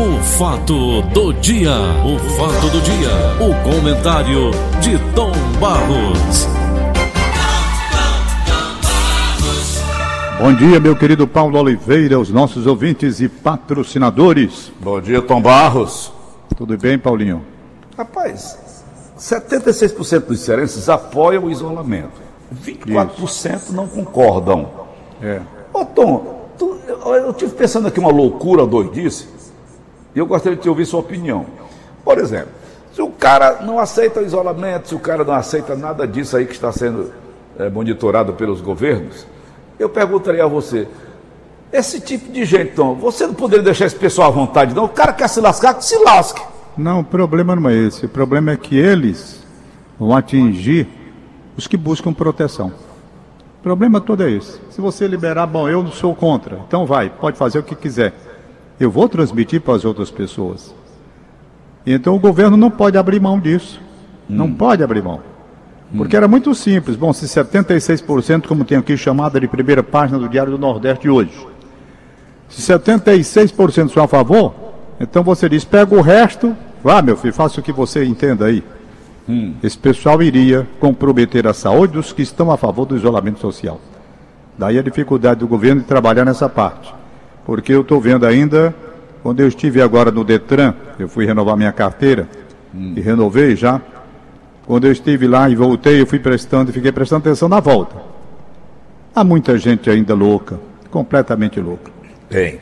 O fato do dia, o fato do dia, o comentário de Tom Barros. Bom dia, meu querido Paulo Oliveira, os nossos ouvintes e patrocinadores. Bom dia, Tom Barros. Tudo bem, Paulinho? Rapaz, 76% dos cearenses apoiam o isolamento. 24% Isso. não concordam. É. Ô, Tom, tu, eu, eu tive pensando aqui uma loucura doidice, eu gostaria de te ouvir sua opinião. Por exemplo, se o cara não aceita o isolamento, se o cara não aceita nada disso aí que está sendo é, monitorado pelos governos, eu perguntaria a você, esse tipo de gente, Tom, você não poderia deixar esse pessoal à vontade, não? O cara quer se lascar, que se lasque. Não, o problema não é esse. O problema é que eles vão atingir os que buscam proteção. O problema todo é esse. Se você liberar, bom, eu não sou contra, então vai, pode fazer o que quiser. Eu vou transmitir para as outras pessoas. Então o governo não pode abrir mão disso. Hum. Não pode abrir mão. Porque hum. era muito simples. Bom, se 76%, como tem aqui chamada de primeira página do Diário do Nordeste hoje, se 76% são a favor, então você diz, pega o resto, vá meu filho, faça o que você entenda aí. Hum. Esse pessoal iria comprometer a saúde dos que estão a favor do isolamento social. Daí a dificuldade do governo de trabalhar nessa parte. Porque eu estou vendo ainda, quando eu estive agora no Detran, eu fui renovar minha carteira, hum. e renovei já. Quando eu estive lá e voltei, eu fui prestando e fiquei prestando atenção na volta. Há muita gente ainda louca, completamente louca. Tem.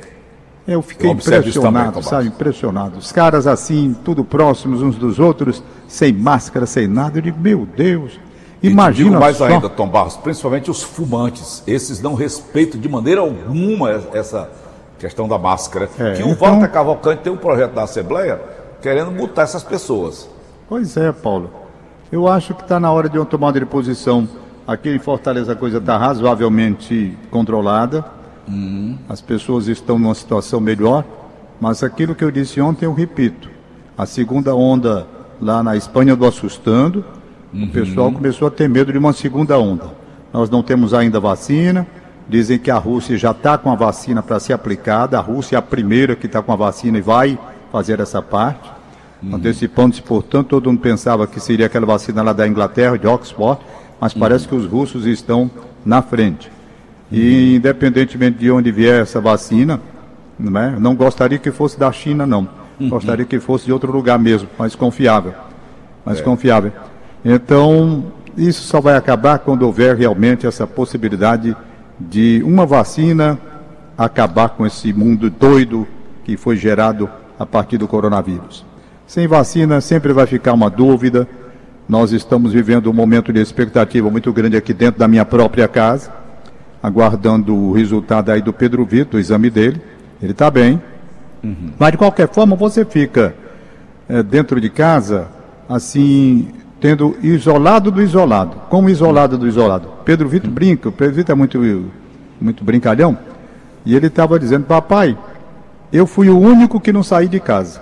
Eu fiquei impressionado, sabe? Impressionado. Os caras assim, tudo próximos uns dos outros, sem máscara, sem nada. Eu digo, meu Deus. Imagina. Digo mais só... ainda, Tom Barros, principalmente os fumantes. Esses não respeitam de maneira alguma essa questão da máscara. É, que o então... Walter Cavalcante tem um projeto da Assembleia querendo multar essas pessoas. Pois é, Paulo. Eu acho que está na hora de uma tomada de posição. Aqui em Fortaleza a coisa está razoavelmente controlada Uhum. As pessoas estão numa situação melhor, mas aquilo que eu disse ontem eu repito. A segunda onda lá na Espanha do assustando, uhum. o pessoal começou a ter medo de uma segunda onda. Nós não temos ainda vacina, dizem que a Rússia já está com a vacina para ser aplicada, a Rússia é a primeira que está com a vacina e vai fazer essa parte. Uhum. Antecipando-se, portanto, todo mundo pensava que seria aquela vacina lá da Inglaterra, de Oxford, mas parece que os russos estão na frente. E independentemente de onde vier essa vacina, não, é? não gostaria que fosse da China, não. Uhum. Gostaria que fosse de outro lugar mesmo, mais confiável. Mais é. confiável. Então, isso só vai acabar quando houver realmente essa possibilidade de uma vacina acabar com esse mundo doido que foi gerado a partir do coronavírus. Sem vacina sempre vai ficar uma dúvida. Nós estamos vivendo um momento de expectativa muito grande aqui dentro da minha própria casa aguardando o resultado aí do Pedro Vitor, do exame dele. Ele está bem. Uhum. Mas de qualquer forma, você fica é, dentro de casa, assim, tendo isolado do isolado. Como isolado do isolado? Pedro Vitor brinca, o Pedro Vitor é muito, muito brincalhão. E ele estava dizendo, papai, eu fui o único que não saí de casa.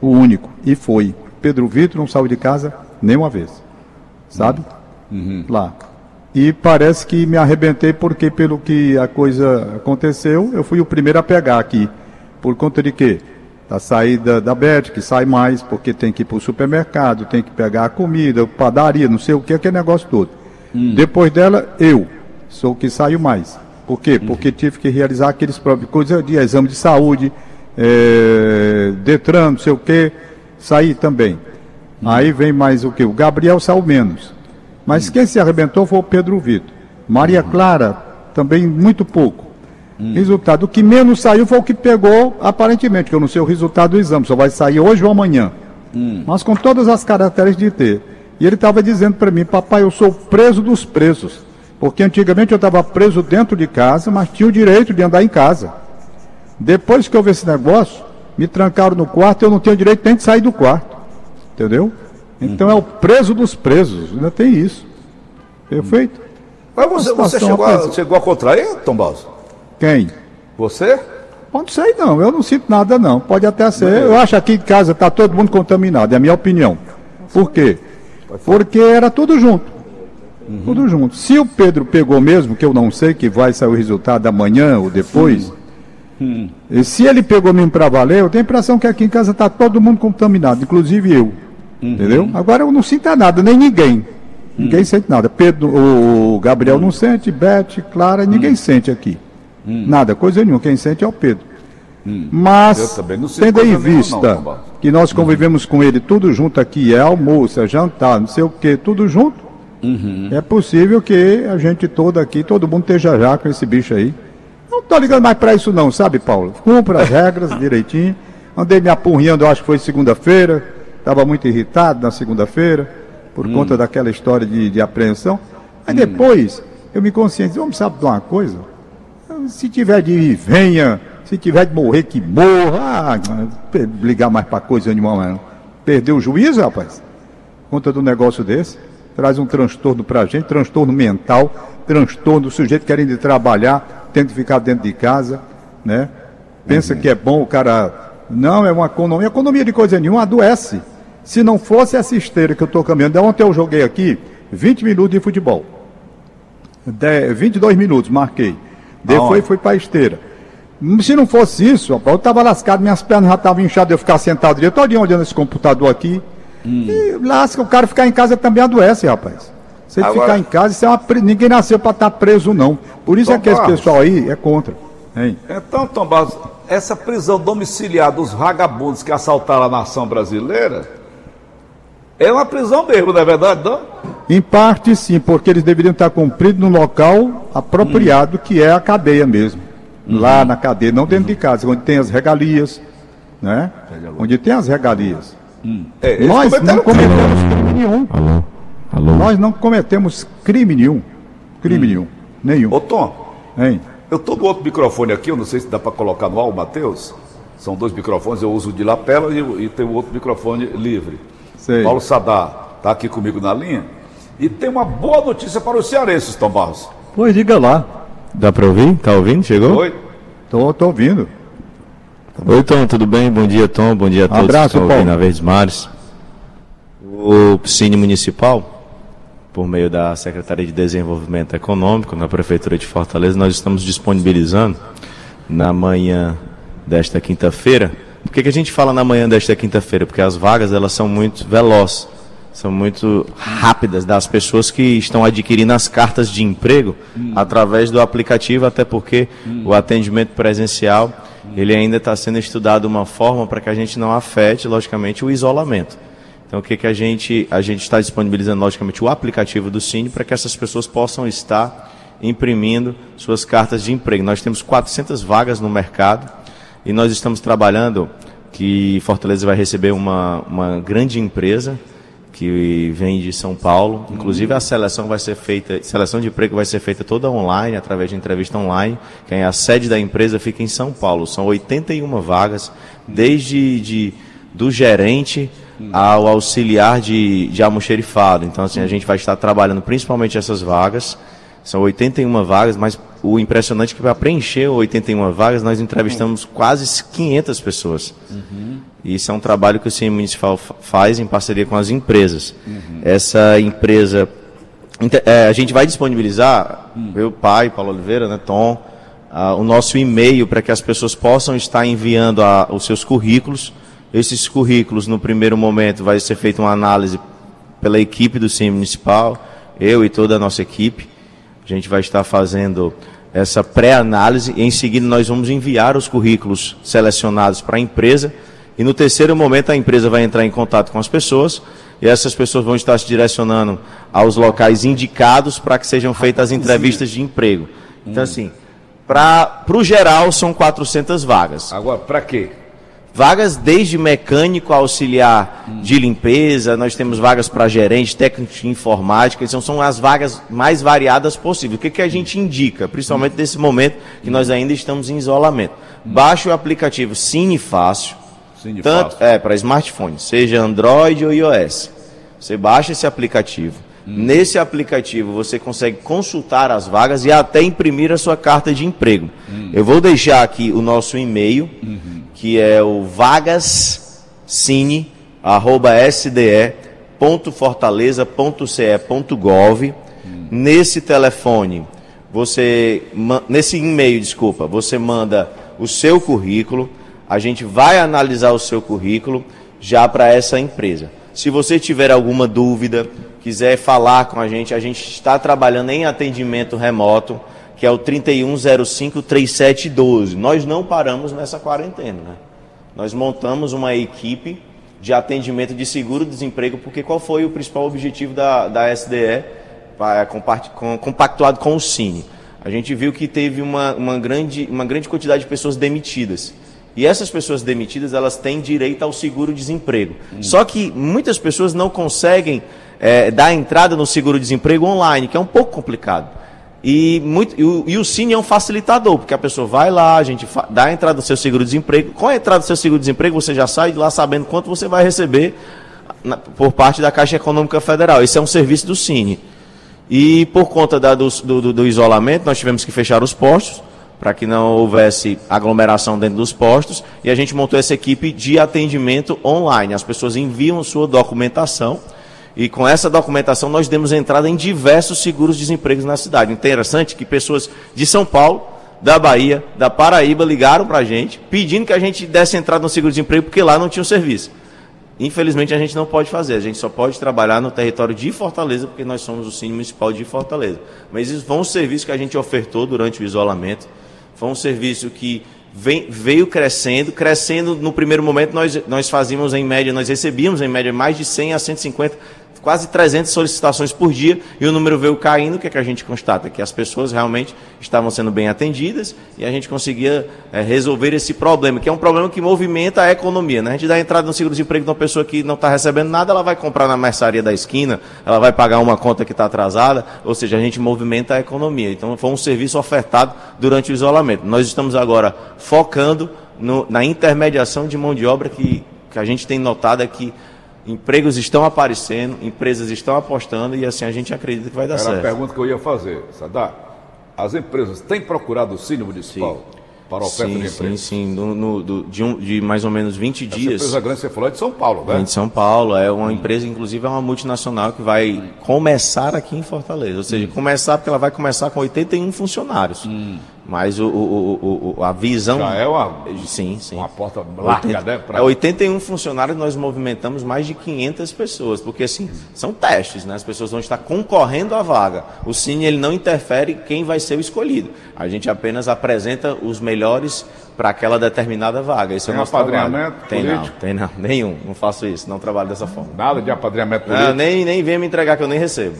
O único. E foi. Pedro Vitor não saiu de casa nenhuma vez. Sabe? Uhum. Lá. E parece que me arrebentei porque, pelo que a coisa aconteceu, eu fui o primeiro a pegar aqui. Por conta de quê? Da saída da Beth, que sai mais, porque tem que ir para o supermercado, tem que pegar a comida, padaria, não sei o que, aquele negócio todo. Hum. Depois dela, eu sou o que saio mais. Por quê? Hum. Porque tive que realizar aqueles próprios coisas de exame de saúde, é, Detran, não sei o que, saí também. Hum. Aí vem mais o que? O Gabriel saiu menos. Mas quem se arrebentou foi o Pedro Vitor. Maria Clara, também muito pouco. Hum. Resultado, o que menos saiu foi o que pegou, aparentemente, que eu não sei o resultado do exame, só vai sair hoje ou amanhã. Hum. Mas com todas as características de ter. E ele estava dizendo para mim, papai, eu sou preso dos presos. Porque antigamente eu estava preso dentro de casa, mas tinha o direito de andar em casa. Depois que houve esse negócio, me trancaram no quarto, eu não tenho direito nem de sair do quarto. Entendeu? Então é o preso dos presos, ainda tem isso. Perfeito? Mas você, você chegou, a, chegou a contrair, Tom Balso? Quem? Você? Não sei não, eu não sinto nada não. Pode até ser. Eu acho que aqui em casa está todo mundo contaminado, é a minha opinião. Por quê? Porque era tudo junto. Uhum. Tudo junto. Se o Pedro pegou mesmo, que eu não sei, que vai sair o resultado amanhã ou depois, Hum. E se ele pegou mesmo para valer, eu tenho a impressão que aqui em casa está todo mundo contaminado, inclusive eu. Uhum. Entendeu? Agora eu não sinto nada, nem ninguém. Ninguém hum. sente nada. Pedro, o Gabriel hum. não sente, Beth, Clara, ninguém hum. sente aqui. Hum. Nada, coisa nenhuma. Quem sente é o Pedro. Hum. Mas, tendo em vista não, que nós convivemos com ele tudo junto aqui, é almoço, é jantar, não sei o que, tudo junto, uhum. é possível que a gente todo aqui, todo mundo esteja já com esse bicho aí. Não tô ligando mais para isso não, sabe, Paulo? Cumpra as regras direitinho. Andei me apurrinhando, acho que foi segunda-feira. Estava muito irritado na segunda-feira por hum. conta daquela história de, de apreensão. Aí hum. depois eu me conscientizei, vamos saber de uma coisa? Se tiver de ir, venha. Se tiver de morrer, que morra. Ah, ligar mais para coisa nenhuma, não. Perdeu o juízo, rapaz? Conta do negócio desse. Traz um transtorno para a gente, transtorno mental, transtorno do sujeito querendo trabalhar, tendo que ficar dentro de casa, né? Pensa uhum. que é bom o cara. Não, é uma economia. Economia de coisa nenhuma, adoece. Se não fosse essa esteira que eu estou caminhando, ontem eu joguei aqui 20 minutos de futebol. De, 22 minutos, marquei. Depois fui para a esteira. Se não fosse isso, rapaz, eu estava lascado, minhas pernas já estavam inchadas, eu ficar sentado todo dia olhando esse computador aqui. Hum. E lasca, o cara ficar em casa também adoece, rapaz. Se ele Agora... ficar em casa, isso é uma, ninguém nasceu para estar tá preso, não. Por isso Tom é que Barros. esse pessoal aí é contra. Hein? Então, Tom Barros, essa prisão domiciliar dos vagabundos que assaltaram a nação brasileira é uma prisão mesmo, não é verdade, não? Em parte sim, porque eles deveriam estar cumpridos no local apropriado, hum. que é a cadeia mesmo. Uhum. Lá na cadeia, não dentro uhum. de casa, onde tem as regalias, né? Onde tem as regalias. Hum. É, Nós não cometemos crime nenhum. Alô? Alô? Nós não cometemos crime nenhum. Crime hum. nenhum. Nenhum. Ô Tom, hein? eu estou no outro microfone aqui, eu não sei se dá para colocar no ar, Matheus. São dois microfones, eu uso o de lapela e, e tem o outro microfone livre. Sei. Paulo Sadar está aqui comigo na linha. E tem uma boa notícia para os cearenses, Tom Barros. Pois diga lá. Dá para ouvir? Tá ouvindo? Chegou? Oi. Tô, tô ouvindo. Oi, Tom, tudo bem? Bom dia, Tom. Bom dia a todos Abraço, que estão ouvindo na Verdes Mares. O Cine Municipal, por meio da Secretaria de Desenvolvimento Econômico, na Prefeitura de Fortaleza, nós estamos disponibilizando na manhã desta quinta-feira por que, que a gente fala na manhã desta quinta-feira? Porque as vagas elas são muito velozes, são muito rápidas das pessoas que estão adquirindo as cartas de emprego hum. através do aplicativo, até porque hum. o atendimento presencial ele ainda está sendo estudado de uma forma para que a gente não afete, logicamente, o isolamento. Então, o que, que a gente a gente está disponibilizando, logicamente, o aplicativo do Cine para que essas pessoas possam estar imprimindo suas cartas de emprego. Nós temos 400 vagas no mercado e nós estamos trabalhando que Fortaleza vai receber uma, uma grande empresa que vem de São Paulo. Inclusive a seleção vai ser feita, seleção de emprego vai ser feita toda online, através de entrevista online. Quem é a sede da empresa fica em São Paulo. São 81 vagas, desde de, do gerente ao auxiliar de, de almoxerifado. Então assim, a gente vai estar trabalhando principalmente essas vagas. São 81 vagas, mas o impressionante é que para preencher 81 vagas, nós entrevistamos quase 500 pessoas. Uhum. Isso é um trabalho que o CIE Municipal faz em parceria com as empresas. Uhum. Essa empresa, é, a gente vai disponibilizar, uhum. meu pai, Paulo Oliveira, né, Tom, o nosso e-mail para que as pessoas possam estar enviando a, os seus currículos. Esses currículos, no primeiro momento, vai ser feita uma análise pela equipe do CIE Municipal, eu e toda a nossa equipe. A gente vai estar fazendo essa pré-análise e em seguida nós vamos enviar os currículos selecionados para a empresa e no terceiro momento a empresa vai entrar em contato com as pessoas e essas pessoas vão estar se direcionando aos locais indicados para que sejam feitas as entrevistas de emprego. Então assim, para o geral são 400 vagas. Agora, para quê? Vagas desde mecânico auxiliar de limpeza, nós temos vagas para gerente, técnico de informática, então são as vagas mais variadas possíveis. O que, que a gente indica, principalmente nesse momento que nós ainda estamos em isolamento? Baixe o aplicativo Cine Fácil, Cine tanto, Fácil. é, para smartphone, seja Android ou iOS. Você baixa esse aplicativo. Nesse aplicativo você consegue consultar as vagas e até imprimir a sua carta de emprego. Eu vou deixar aqui o nosso e-mail. Uhum que é o vagascine@sde.fortaleza.ce.gov. Nesse telefone, você nesse e-mail, desculpa, você manda o seu currículo, a gente vai analisar o seu currículo já para essa empresa. Se você tiver alguma dúvida, quiser falar com a gente, a gente está trabalhando em atendimento remoto, que é o 31053712. Nós não paramos nessa quarentena, né? Nós montamos uma equipe de atendimento de seguro-desemprego, porque qual foi o principal objetivo da, da SDE, compactuado com o Cine? A gente viu que teve uma, uma, grande, uma grande quantidade de pessoas demitidas. E essas pessoas demitidas, elas têm direito ao seguro-desemprego. Hum. Só que muitas pessoas não conseguem é, dar entrada no seguro-desemprego online, que é um pouco complicado. E, muito, e, o, e o Cine é um facilitador, porque a pessoa vai lá, a gente dá a entrada no seu seguro-desemprego. Com a entrada do seu seguro-desemprego, você já sai de lá sabendo quanto você vai receber na, por parte da Caixa Econômica Federal. Esse é um serviço do Cine. E por conta da, do, do, do isolamento, nós tivemos que fechar os postos para que não houvesse aglomeração dentro dos postos, e a gente montou essa equipe de atendimento online. As pessoas enviam sua documentação e com essa documentação nós demos entrada em diversos seguros-desempregos na cidade. Interessante que pessoas de São Paulo, da Bahia, da Paraíba ligaram para a gente pedindo que a gente desse entrada no seguro-desemprego porque lá não tinha o serviço. Infelizmente a gente não pode fazer, a gente só pode trabalhar no território de Fortaleza, porque nós somos o Cine Municipal de Fortaleza. Mas isso foi um serviço que a gente ofertou durante o isolamento, foi um serviço que vem, veio crescendo, crescendo no primeiro momento nós, nós fazíamos em média, nós recebíamos em média mais de 100 a 150 quase 300 solicitações por dia e o número veio caindo, o que, é que a gente constata? Que as pessoas realmente estavam sendo bem atendidas e a gente conseguia é, resolver esse problema, que é um problema que movimenta a economia. Né? A gente dá entrada no seguro-desemprego de uma pessoa que não está recebendo nada, ela vai comprar na mercearia da esquina, ela vai pagar uma conta que está atrasada, ou seja, a gente movimenta a economia. Então foi um serviço ofertado durante o isolamento. Nós estamos agora focando no, na intermediação de mão de obra que, que a gente tem notado é que empregos estão aparecendo, empresas estão apostando e assim a gente acredita que vai dar Era certo. Era a pergunta que eu ia fazer, Sadar. As empresas têm procurado o Cine Municipal? Sim para a oferta sim, de emprego. Sim, sim, no, no, do, de, um, de, mais ou menos 20 Essa dias. empresa grande você falou é de São Paulo, né? É de São Paulo, é uma hum. empresa, inclusive é uma multinacional que vai começar aqui em Fortaleza. Ou seja, hum. começar porque ela vai começar com 81 funcionários. Hum. Mas o, o, o, a visão. Já é uma, sim, sim. uma porta larga, 80, né? Pra... 81 é, funcionários, nós movimentamos mais de 500 pessoas, porque assim, são testes, né? As pessoas vão estar concorrendo à vaga. O Cine ele não interfere quem vai ser o escolhido. A gente apenas apresenta os melhores para aquela determinada vaga. Esse tem é o nosso trabalho. Tem político? não, tem não, nenhum. Não faço isso, não trabalho dessa forma. Nada de apadrinhamento político? Não, nem, nem venha me entregar que eu nem recebo.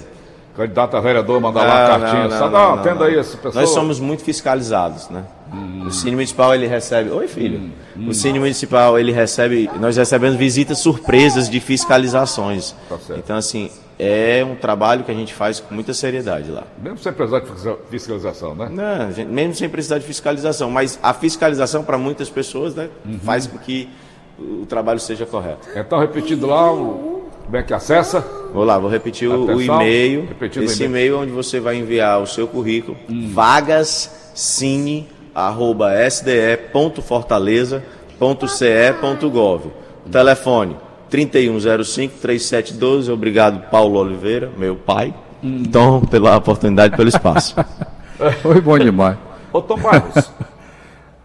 Candidato a vereador, mandar lá a cartinha. Não, não, Só não, não, atenda aí essa pessoa. Nós somos muito fiscalizados, né? Hum. O Cine Municipal ele recebe. Oi, filho. Hum. Hum. O Cine Municipal ele recebe. Nós recebemos visitas surpresas de fiscalizações. Tá então, assim, é um trabalho que a gente faz com muita seriedade lá. Mesmo sem precisar de fiscalização, né? Não, gente, mesmo sem precisar de fiscalização. Mas a fiscalização, para muitas pessoas, né, uhum. faz com que o trabalho seja correto. Então, repetindo lá, o como é que acessa? Vou lá, vou repetir o, o e-mail. Esse e-mail onde você vai enviar o seu currículo, hum. vagascine.sde.fortaleza.ce.gov. O telefone 3105-3712. Obrigado, Paulo Oliveira, meu pai. Hum. Tom, pela oportunidade, pelo espaço. Foi bom demais. Ô, Tom Barros.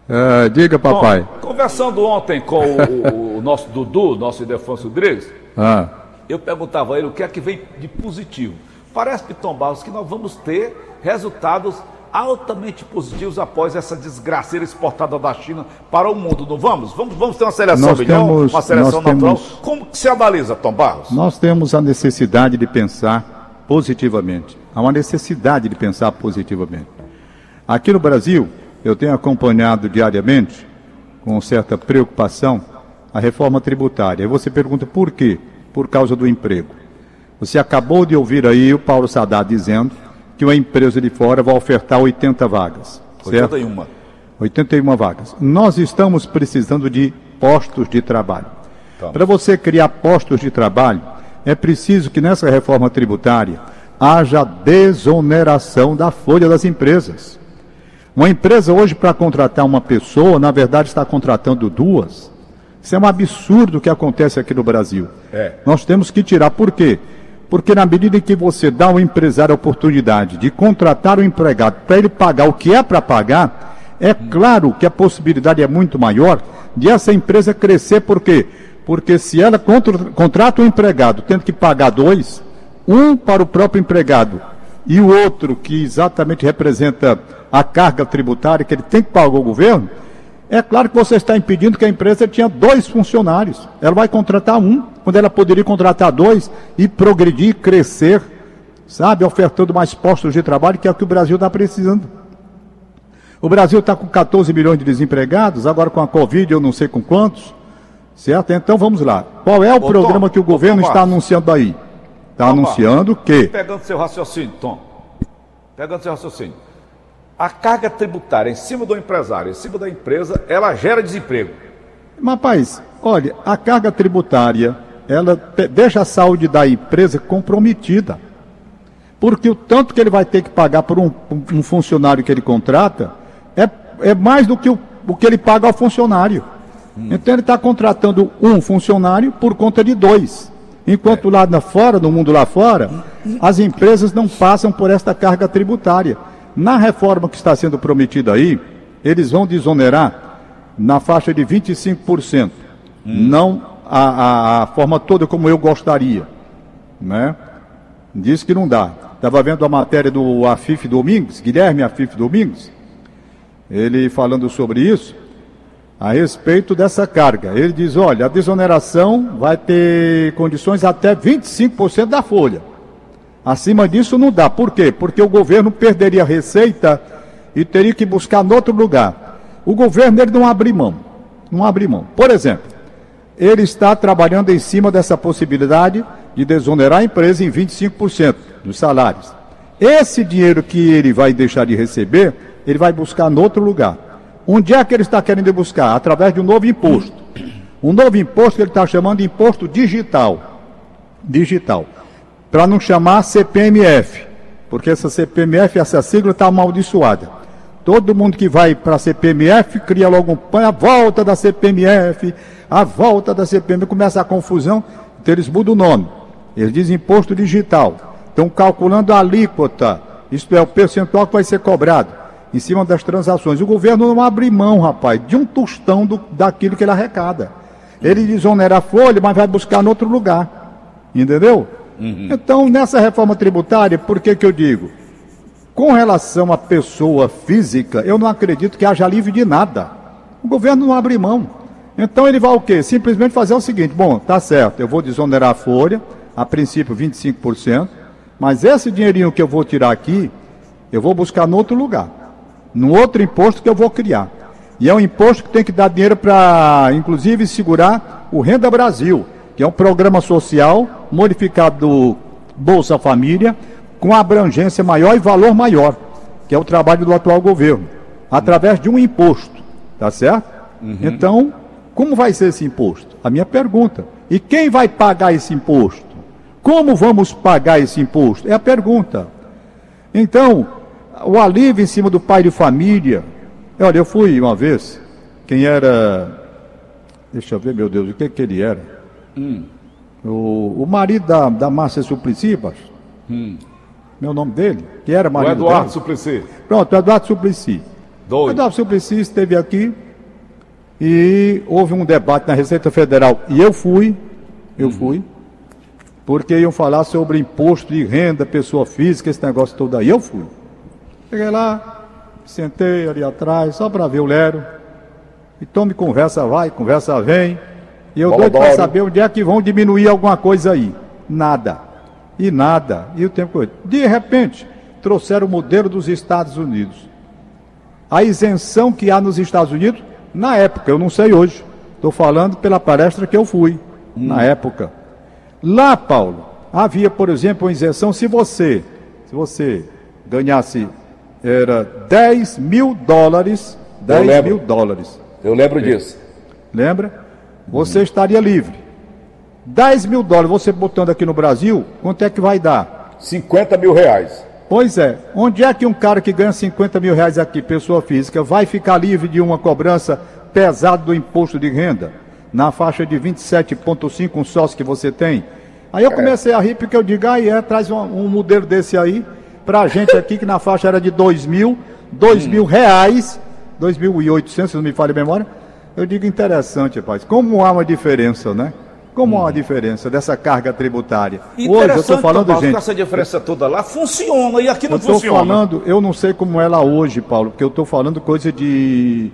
Uh, diga, papai. Tom, conversando ontem com o, o, nosso Dudu, nosso Idefonso Rodrigues, ah eu perguntava a ele o que é que vem de positivo. Parece, Tom Barros, que nós vamos ter resultados altamente positivos após essa desgraceira exportada da China para o mundo, não vamos? Vamos, vamos ter uma seleção nós melhor, temos, uma seleção natural. Temos, Como que se analisa, Tom Barros? Nós temos a necessidade de pensar positivamente. Há uma necessidade de pensar positivamente. Aqui no Brasil, eu tenho acompanhado diariamente, com certa preocupação, a reforma tributária. E você pergunta por quê? Por causa do emprego. Você acabou de ouvir aí o Paulo Sadat dizendo que uma empresa de fora vai ofertar 80 vagas. 81. Certo? 81 vagas. Nós estamos precisando de postos de trabalho. Para você criar postos de trabalho, é preciso que nessa reforma tributária haja desoneração da folha das empresas. Uma empresa hoje, para contratar uma pessoa, na verdade está contratando duas. Isso é um absurdo que acontece aqui no Brasil. É. Nós temos que tirar. Por quê? Porque na medida em que você dá ao empresário a oportunidade de contratar o empregado para ele pagar o que é para pagar, É claro que a possibilidade é muito maior de essa empresa crescer, por quê? Porque se ela contra, contrata um empregado tendo que pagar dois, um para o próprio empregado e o outro que exatamente representa a carga tributária que ele tem que pagar ao governo, é claro que você está impedindo que a empresa tinha dois funcionários. Ela vai contratar um, quando ela poderia contratar dois e progredir, crescer, sabe, ofertando mais postos de trabalho, que é o que o Brasil está precisando. O Brasil está com 14 milhões de desempregados, agora com a Covid eu não sei com quantos. Certo? Então vamos lá. Qual é o Ô, programa Tom, que o governo Tom, está anunciando aí? Está anunciando que. Pegando seu raciocínio, Tom. Pegando seu raciocínio. A carga tributária em cima do empresário, em cima da empresa, ela gera desemprego. Mas, rapaz, olha, a carga tributária, ela deixa a saúde da empresa comprometida. Porque o tanto que ele vai ter que pagar por um, um funcionário que ele contrata é, é mais do que o, o que ele paga ao funcionário. Hum. Então ele está contratando um funcionário por conta de dois. Enquanto é. lá fora, no mundo lá fora, as empresas não passam por esta carga tributária. Na reforma que está sendo prometida aí, eles vão desonerar na faixa de 25%. Hum. Não a, a, a, forma toda como eu gostaria. Né? Diz que não dá. Estava vendo a matéria do Afif Domingos, Guilherme Afif Domingos, ele falando sobre isso, a respeito dessa carga. Ele diz: olha, a desoneração vai ter condições até 25% da folha. Acima disso não dá. Por quê? Porque o governo perderia receita e teria que buscar em outro lugar. O governo ele não abre mão. Não abre mão. Por exemplo, ele está trabalhando em cima dessa possibilidade de desonerar a empresa em 25% dos salários. Esse dinheiro que ele vai deixar de receber, ele vai buscar em outro lugar. Onde é que ele está querendo buscar? Através de um novo imposto. Um novo imposto que ele está chamando de imposto digital. Digital. Para não chamar CPMF. Porque essa CPMF, essa sigla está amaldiçoada. Todo mundo que vai para a CPMF cria logo um pão, a volta da CPMF, a volta da CPMF, começa a confusão, então eles mudam o nome. Eles dizem imposto digital. Estão calculando a alíquota, isto é, o percentual que vai ser cobrado em cima das transações. O governo não abre mão, rapaz, de um tostão do, daquilo que ele arrecada. Ele desonera a folha, mas vai buscar em outro lugar. Entendeu? Uhum. Então, nessa reforma tributária, por que, que eu digo? Com relação à pessoa física, eu não acredito que haja alívio de nada. O governo não abre mão. Então ele vai o quê? Simplesmente fazer o seguinte: bom, tá certo, eu vou desonerar a folha, a princípio 25%, mas esse dinheirinho que eu vou tirar aqui, eu vou buscar em outro lugar, num outro imposto que eu vou criar. E é um imposto que tem que dar dinheiro para, inclusive, segurar o Renda Brasil, que é um programa social modificado do Bolsa Família, com abrangência maior e valor maior, que é o trabalho do atual governo, através de um imposto, tá certo? Uhum. Então, como vai ser esse imposto? A minha pergunta. E quem vai pagar esse imposto? Como vamos pagar esse imposto? É a pergunta. Então, o alívio em cima do pai de família. Olha, eu fui uma vez, quem era. Deixa eu ver, meu Deus, o que, que ele era? Hum. O, o marido da, da Márcia Suplicy, baixo. Hum. Meu nome dele, que era marido o Eduardo dela. Suplicy. Pronto, Eduardo Suplicy. Doido. Eduardo Suplicy esteve aqui e houve um debate na Receita Federal. E eu fui, eu uhum. fui, porque iam falar sobre imposto de renda, pessoa física, esse negócio todo aí. Eu fui. Cheguei lá, sentei ali atrás, só para ver o Lero. Então me conversa vai, conversa vem. E eu doido para saber onde é que vão diminuir alguma coisa aí. Nada. E nada. E o tempo. De repente, trouxeram o modelo dos Estados Unidos. A isenção que há nos Estados Unidos na época, eu não sei hoje. Estou falando pela palestra que eu fui, hum. na época. Lá, Paulo, havia, por exemplo, uma isenção se você, se você ganhasse, era 10 mil dólares, 10 mil dólares. Eu lembro disso. Lembra? Você estaria livre. 10 mil dólares, você botando aqui no Brasil, quanto é que vai dar? 50 mil reais. Pois é. Onde é que um cara que ganha 50 mil reais aqui, pessoa física, vai ficar livre de uma cobrança pesada do imposto de renda? Na faixa de 27,5, um sócio que você tem? Aí eu é. comecei a rir porque eu digo, aí é, traz um, um modelo desse aí pra gente aqui, que na faixa era de 2 mil, 2 hum. mil reais, 2.800, se não me falha a memória. Eu digo interessante, rapaz. Como há uma diferença, né? Como há uma diferença dessa carga tributária? Hoje eu estou falando, Paulo, gente. essa diferença toda lá funciona e aqui não Eu estou funciona. falando, eu não sei como é lá hoje, Paulo, porque eu estou falando coisa de.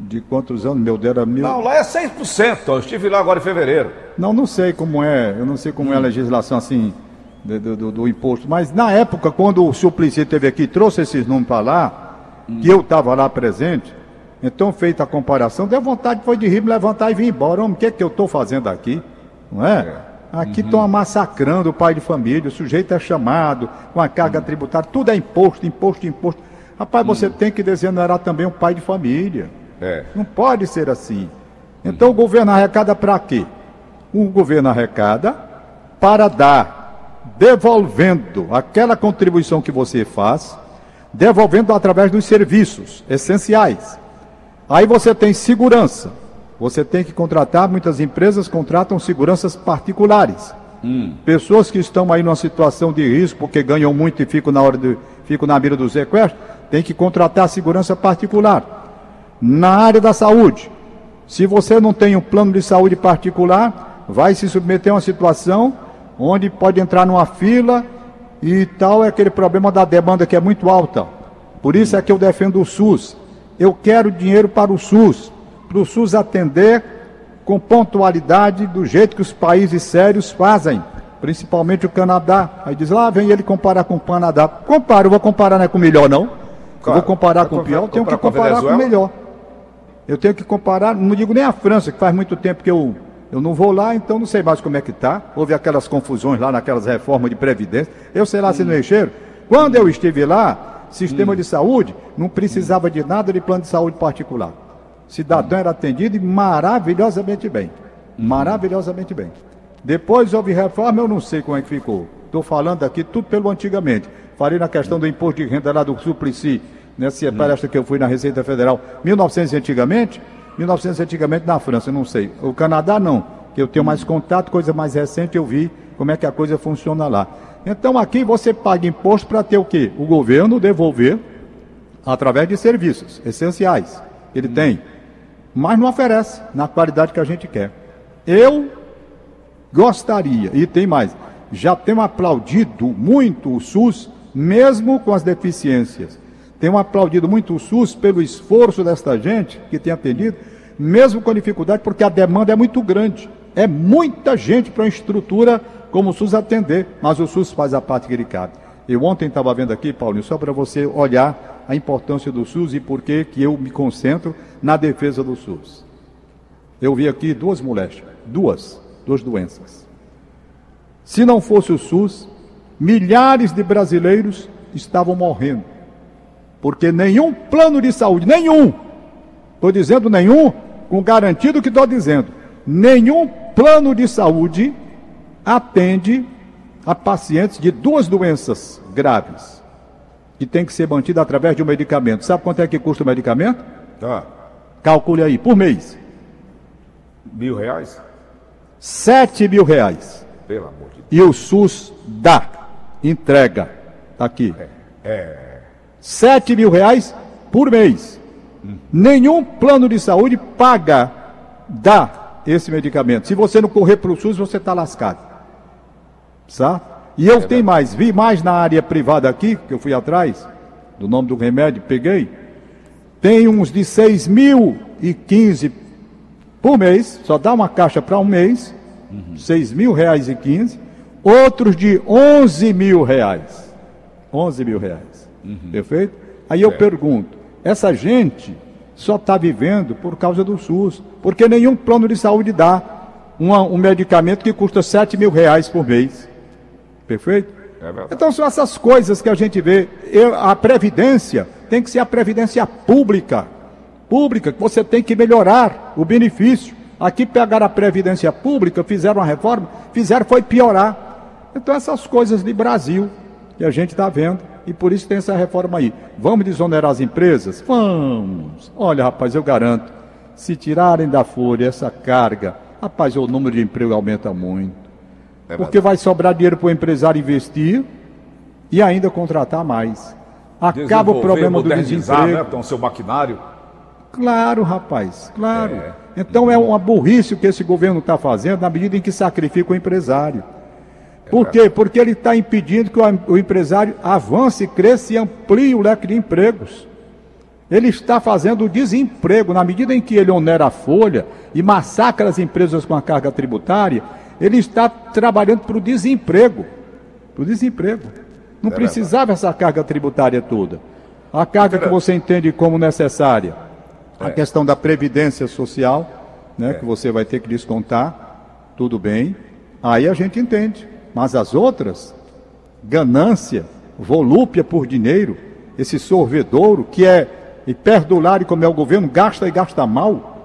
De quantos anos? Meu Deus, era mil. Não, lá é 6%. Eu estive lá agora em fevereiro. Não, não sei como é, eu não sei como é a legislação assim do, do- do- imposto, mas na época, quando o Suplicy esteve aqui e trouxe esses números para lá, que eu estava lá presente, então feita a comparação, deu vontade foi de rir, me levantar e vir embora. Homem, o que é que eu estou fazendo aqui? Não é? Aqui estão massacrando o pai de família, o sujeito é chamado com a carga tributária, tudo é imposto, imposto, imposto. Rapaz, você tem que desonerar também o pai de família. É. Não pode ser assim. Então o governo arrecada para quê? O governo arrecada para dar, devolvendo aquela contribuição que você faz, devolvendo através dos serviços essenciais. Aí você tem segurança. Você tem que contratar, muitas empresas contratam seguranças particulares. Pessoas que estão aí numa situação de risco porque ganham muito e ficam na hora de, ficam na mira do sequestro, tem que contratar segurança particular. Na área da saúde, se você não tem um plano de saúde particular, vai se submeter a uma situação onde pode entrar numa fila e tal, é aquele problema da demanda que é muito alta. Por isso é que eu defendo o SUS. Eu quero dinheiro para o SUS, para o SUS atender com pontualidade do jeito que os países sérios fazem, principalmente o Canadá. Aí diz lá, vem ele comparar com o Canadá. Compara, eu vou comparar não é com o melhor não. Eu Claro. vou comparar Vai com o pior, eu tenho que comparar com com o melhor. Eu tenho que comparar, não digo nem a França, que faz muito tempo que eu, eu não vou lá, então não sei mais como é que está. Houve aquelas confusões lá naquelas reformas de previdência. Eu sei lá se não encheram. Quando eu estive lá, sistema de saúde não precisava de nada de plano de saúde particular. Cidadão era atendido maravilhosamente bem. Maravilhosamente bem. Depois houve reforma, eu não sei como é que ficou. Estou falando aqui tudo pelo antigamente. Falei na questão do imposto de renda lá do Suplicy, nessa palestra que eu fui na Receita Federal. 1900 antigamente, 1900 antigamente na França, não sei. O Canadá não, que eu tenho mais contato, coisa mais recente, eu vi como é que a coisa funciona lá. Então aqui você paga imposto para ter o quê? O governo devolver através de serviços essenciais. Ele tem, mas não oferece na qualidade que a gente quer. Eu gostaria, e tem mais, já tenho aplaudido muito o SUS, mesmo com as deficiências. Tenho aplaudido muito o SUS pelo esforço desta gente que tem atendido, mesmo com dificuldade, porque a demanda é muito grande. É muita gente para uma estrutura como o SUS atender, mas o SUS faz a parte que ele cabe. Eu ontem estava vendo aqui, Paulinho, só para você olhar a importância do SUS e por que eu me concentro na defesa do SUS. Eu vi aqui duas moléstias, duas, duas doenças. Se não fosse o SUS, milhares de brasileiros estavam morrendo. Porque nenhum plano de saúde, nenhum, estou dizendo nenhum, com garantido que estou dizendo, nenhum plano de saúde atende a pacientes de duas doenças graves, que tem que ser mantida através de um medicamento. Sabe quanto é que custa o medicamento? Tá. Calcule aí, por mês. Mil reais? 7 mil reais. Pelo amor de Deus. E o SUS dá, entrega. Tá aqui. É. 7 mil reais por mês. Nenhum plano de saúde paga, dá esse medicamento. Se você não correr para o SUS, você está lascado. Sabe? E eu tenho mais, vi mais na área privada aqui, que eu fui atrás, do nome do remédio, peguei. Tem uns de 6.015 por mês, só dá uma caixa para um mês, seis mil reais e quinze, outros de 11 mil reais. 11 mil reais. Perfeito? Aí eu pergunto, essa gente só está vivendo por causa do SUS, porque nenhum plano de saúde dá uma- um medicamento que custa 7 mil reais por mês. Perfeito? É. Então são essas coisas que a gente vê. Eu- a previdência tem que ser a previdência pública. Pública, que você tem que melhorar o benefício. Aqui pegaram a previdência pública, fizeram uma reforma, fizeram foi piorar. Então essas coisas de Brasil que a gente está vendo. E por isso tem essa reforma aí. Vamos desonerar as empresas? Vamos. Olha, rapaz, eu garanto. Se tirarem da folha essa carga, rapaz, o número de emprego aumenta muito. É Porque vai sobrar dinheiro para o empresário investir e ainda contratar mais. Acaba o problema do desemprego. Né, então, seu maquinário. Claro, rapaz, claro. É. Então é uma burrice o que esse governo está fazendo na medida em que sacrifica o empresário. Por quê? Porque ele está impedindo que o, o empresário avance, cresça e amplie o leque de empregos. Ele está fazendo o desemprego. Na medida em que ele onera a folha e massacra as empresas com a carga tributária, ele está trabalhando para o desemprego. Para o desemprego. Não é precisava essa carga tributária toda. A carga que você entende como necessária. A é. questão da previdência social, né, é. que você vai ter que descontar, tudo bem. Aí a gente entende. Mas as outras, ganância, volúpia por dinheiro, esse sorvedouro que é hiperdulário como é o governo, gasta e gasta mal.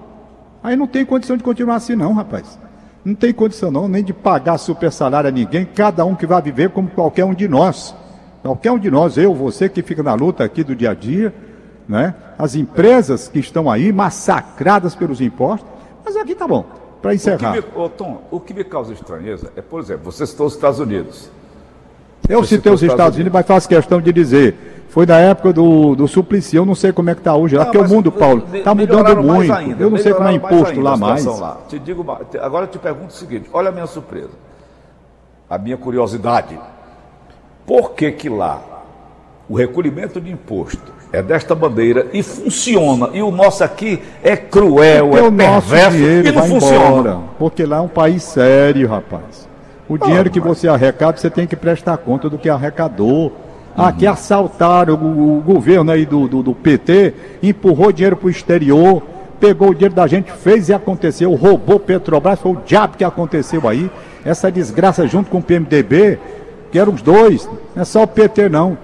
Aí não tem condição de continuar assim não, rapaz. Não tem condição não, nem de pagar super salário a ninguém, cada um que vai viver como qualquer um de nós. Qualquer um de nós, eu, você que fica na luta aqui do dia a dia, né? As empresas que estão aí massacradas pelos impostos, mas aqui tá bom para encerrar. O me, oh, Tom, o que me causa estranheza é, por exemplo, você citou os Estados Unidos. Eu você citei os Estados, Estados Unidos, mas faço questão de dizer. Foi na época do, do Suplicy, eu não sei como é que está hoje. Não, porque o mundo, Paulo, está mudando muito. Ainda, eu não sei como é imposto lá mais. Lá. Te digo, agora eu te pergunto o seguinte: olha a minha surpresa, a minha curiosidade. Por que que lá o recolhimento de imposto é desta bandeira e funciona. E o nosso aqui é cruel, porque é perverso e não funciona. Embora, porque lá é um país sério, rapaz. O dinheiro que você arrecada, você tem que prestar conta do que arrecadou. Uhum. Aqui assaltaram o, o governo aí do, do, do PT, empurrou dinheiro para o exterior, pegou o dinheiro da gente, fez e aconteceu, roubou Petrobras, foi o diabo que aconteceu aí. Essa desgraça junto com o PMDB, que eram os dois, não é só o PT não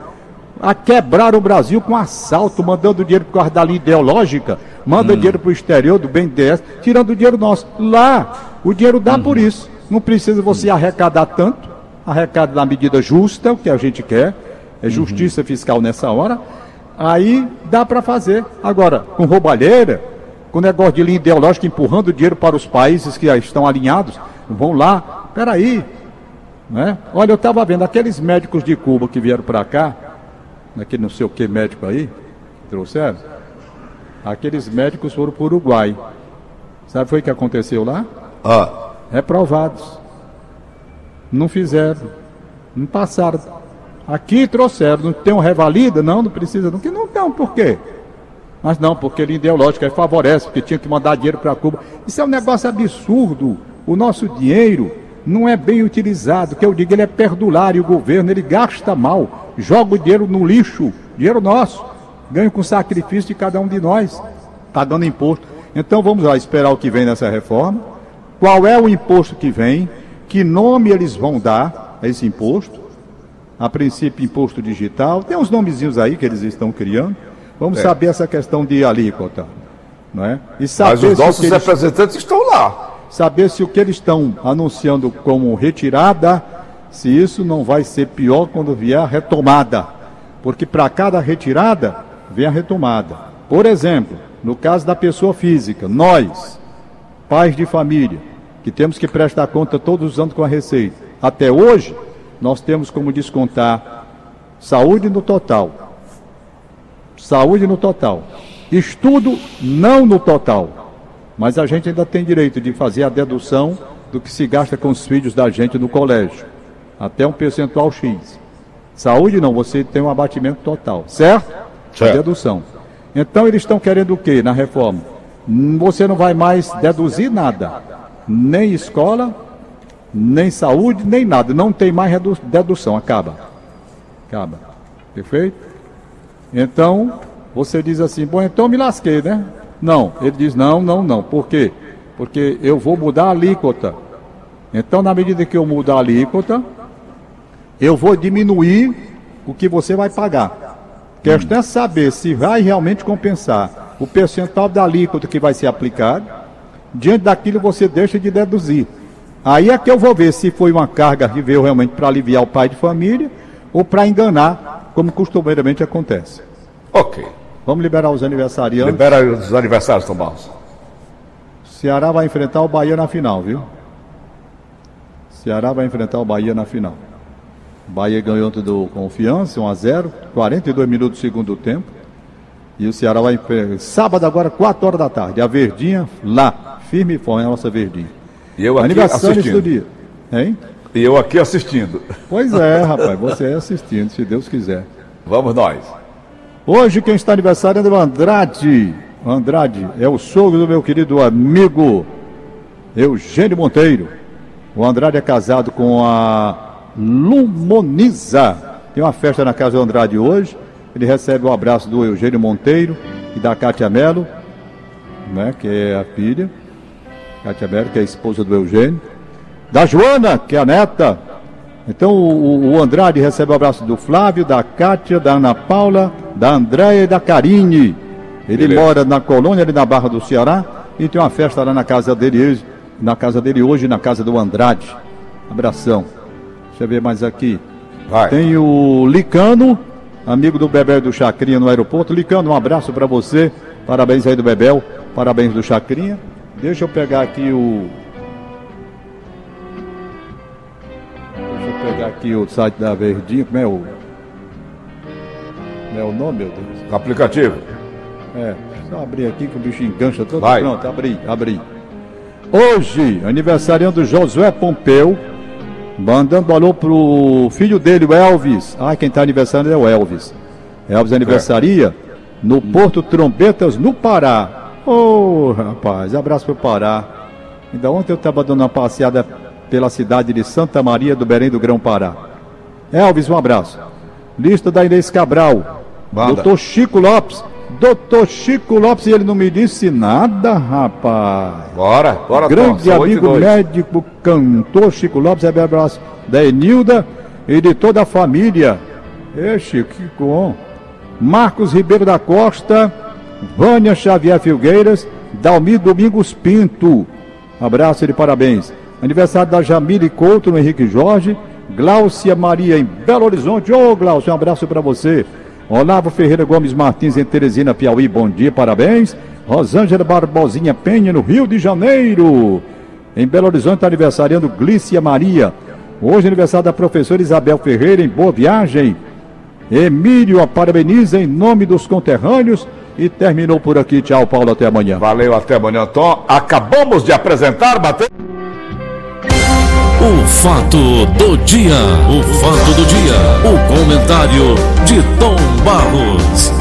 a quebrar o Brasil com assalto, mandando dinheiro por causa da linha ideológica, manda hum. dinheiro para o exterior do BNDES, tirando o dinheiro nosso. Lá, o dinheiro dá por isso. Não precisa você arrecadar tanto, arrecada na medida justa, o que a gente quer, é justiça fiscal nessa hora. Aí dá para fazer. Agora, com roubalheira, com negócio de linha ideológica empurrando dinheiro para os países que já estão alinhados, vão lá, peraí. Né? Olha, eu estava vendo aqueles médicos de Cuba que vieram para cá, naquele não sei o que médico aí, trouxeram, aqueles médicos foram para o Uruguai. Sabe foi o que aconteceu lá? Ah. Reprovados. Não fizeram. Não passaram. Aqui trouxeram. Não tem um revalida? Não, não precisa. Não, que não tem, por quê? Mas não, porque ele ideológico aí favorece, porque tinha que mandar dinheiro para Cuba. Isso é um negócio absurdo. O nosso dinheiro não é bem utilizado, que eu digo, ele é perdulário, o governo, ele gasta mal, joga o dinheiro no lixo, dinheiro nosso, ganha com sacrifício de cada um de nós, está dando imposto. Então vamos lá esperar o que vem nessa reforma, qual é o imposto que vem, que nome eles vão dar a esse imposto, a princípio imposto digital, tem uns nomezinhos aí que eles estão criando, vamos é. saber essa questão de alíquota. Não é? e saber Mas os nossos representantes estão lá saber se o que eles estão anunciando como retirada, se isso não vai ser pior quando vier a retomada. Porque para cada retirada vem a retomada. Por exemplo, no caso da pessoa física, nós, pais de família, que temos que prestar conta todos os anos com a receita, até hoje, nós temos como descontar saúde no total. Saúde no total. Estudo não no total. Mas a gente ainda tem direito de fazer a dedução do que se gasta com os filhos da gente no colégio. Até um percentual X. Saúde não, você tem um abatimento total, certo? certo. A dedução. Então eles estão querendo o quê na reforma? Você não vai mais deduzir nada. Nem escola, nem saúde, nem nada. Não tem mais dedução. Acaba. Acaba. Perfeito? Então, você diz assim, bom, então me lasquei, né? Não, ele diz não, não, não. Por quê? Porque eu vou mudar a alíquota. Então, na medida que eu mudar a alíquota, eu vou diminuir o que você vai pagar. Questão é saber se vai realmente compensar o percentual da alíquota que vai ser aplicado. Diante daquilo você deixa de deduzir. Aí é que eu vou ver se foi uma carga que veio realmente para aliviar o pai de família ou para enganar, como costumeiramente acontece. Ok. Vamos liberar os aniversariantes. Libera os aniversários, Tom Barros. Ceará vai enfrentar o Bahia na final, viu? Ceará vai enfrentar o Bahia na final. O Bahia ganhou do Confiança, 1 a 0 42 minutos do segundo tempo. E o Ceará vai. Sábado agora, 4 horas da tarde. A Verdinha lá. Firme e forte, a nossa Verdinha. E eu aqui Aniversário assistindo. do dia. Hein? E eu aqui assistindo. Pois é, rapaz. Você é assistindo, se Deus quiser. Vamos nós. Hoje quem está aniversariando é o Andrade. O Andrade é o sogro do meu querido amigo Eugênio Monteiro. O Andrade é casado com a Lumoniza. Tem uma festa na casa do Andrade hoje. Ele recebe o abraço do Eugênio Monteiro e da Cátia Melo, né, que é a filha. Cátia Melo, que é a esposa do Eugênio. Da Joana, que é a neta. Então o, o Andrade recebe o abraço do Flávio, da Cátia, da Ana Paula, da Andréia e da Karine. Ele Beleza. mora na colônia ali na Barra do Ceará e tem uma festa lá na casa dele hoje, na casa dele hoje, na casa do Andrade. Abração. Deixa eu ver mais aqui. Vai. Tem o Licano, amigo do Bebel do Chacrinha no aeroporto. Licano, um abraço para você. Parabéns aí do Bebel. Parabéns do Chacrinha. Deixa eu pegar aqui o. Deixa eu pegar aqui o site da Verdinha. Como é o. Como é o nome, meu Deus? Aplicativo. É, só abrir aqui que o bicho engancha todo. Vai. Pronto, abri, abri. Hoje, aniversariando Josué Pompeu, mandando alô pro filho dele, o Elvis. Ah, quem tá aniversariando é o Elvis. Elvis aniversaria no Porto Trombetas, no Pará. Ô, rapaz, abraço pro Pará. Ainda ontem eu estava dando uma passeada pela cidade de Santa Maria do Belém do Grão Pará. Elvis, um abraço. Lista da Inês Cabral. Manda. Doutor Chico Lopes. Doutor Chico Lopes, e ele não me disse nada, rapaz. Bora, bora, Tom. Grande e amigo médico, cantor Chico Lopes, é abraço da Enilda e de toda a família. Ê, Chico, que bom. Marcos Ribeiro da Costa, Vânia Xavier Filgueiras, Dalmir Domingos Pinto. Abraço e de parabéns. Aniversário da Jamile Couto no Henrique Jorge, Gláucia Maria em Belo Horizonte. Ô, Gláucia, um abraço para você. Olavo Ferreira Gomes Martins em Teresina, Piauí, bom dia, parabéns. Rosângela Barbosinha Penha no Rio de Janeiro. Em Belo Horizonte está aniversariando Glícia Maria. Hoje aniversário da professora Isabel Ferreira em Boa Viagem. Emílio a parabeniza em nome dos conterrâneos e terminou por aqui. Tchau, Paulo, até amanhã. Valeu, até amanhã, Tom. Acabamos de apresentar, bateu. O fato do dia, o fato do dia, o comentário de Tom Barros.